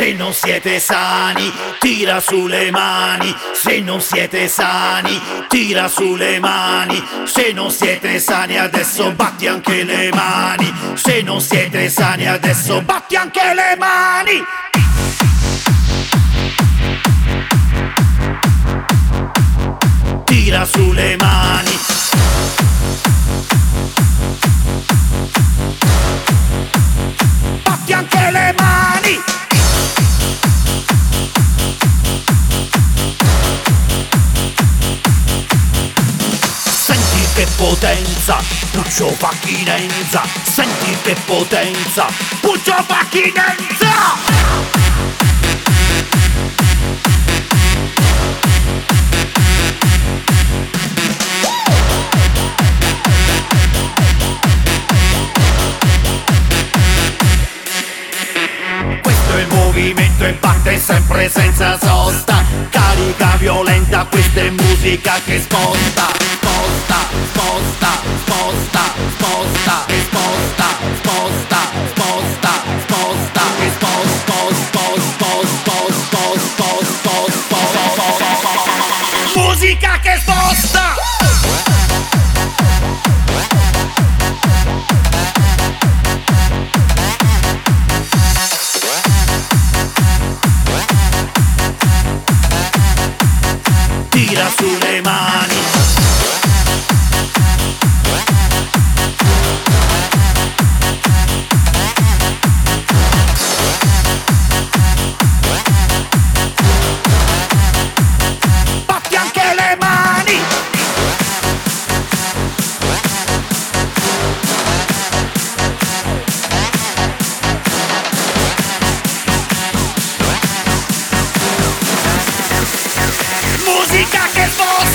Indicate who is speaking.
Speaker 1: Se non siete sani, tira sulle mani. Se non siete sani, tira sulle mani. Se non siete sani, adesso batti anche le mani. Se non siete sani, adesso batti anche le mani. Potenza, Puccio Facchinenza Senti che potenza, Puccio Facchinenza movimento e batte sempre senza sosta Carica violenta, questa è musica che sposta, sposta America che música que es.